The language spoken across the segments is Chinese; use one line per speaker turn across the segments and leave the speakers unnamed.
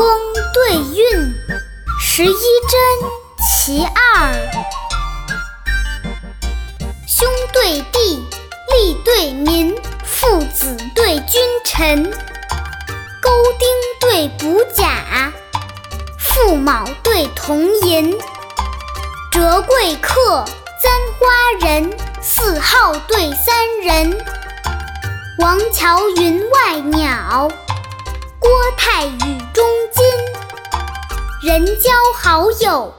工对韵十一真其二，兄对弟，利对民，父子对君臣，钩钉对补甲，驸马对铜银，折桂客，簪花人，四号对三人，王乔云外鸟，郭泰与中金。人交好友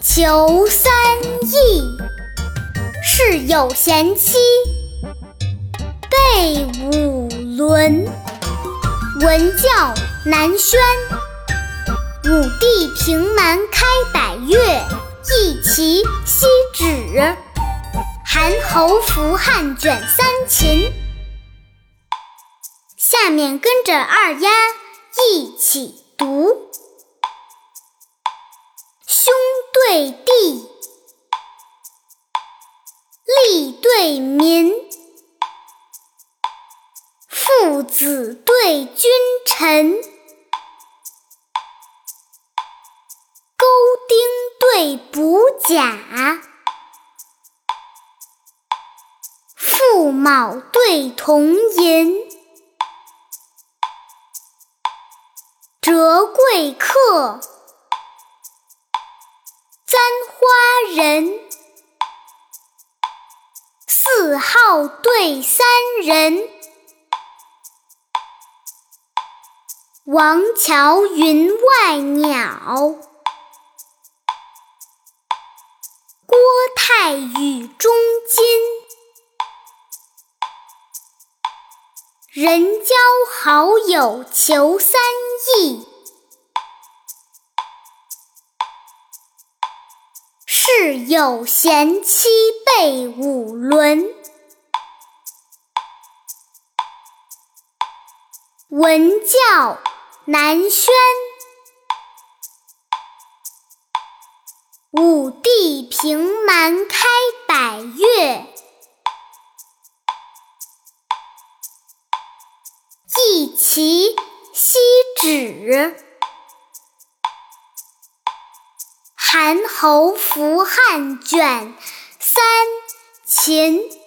求三易，事有贤妻备五伦。文教南宣，武帝平蛮开百越，一齐西止，韩侯服汉卷三秦。下面跟着二丫一起读。兄对弟，利对民，父子对君臣，钩钉对补甲，驸马对铜银，折桂客。簪花人，四号对三人，王乔云外鸟，郭泰语中人交好友求三易。事有贤妻备五伦，文教南轩，武帝平蛮开百越，义齐西止。韩侯服汉卷三秦。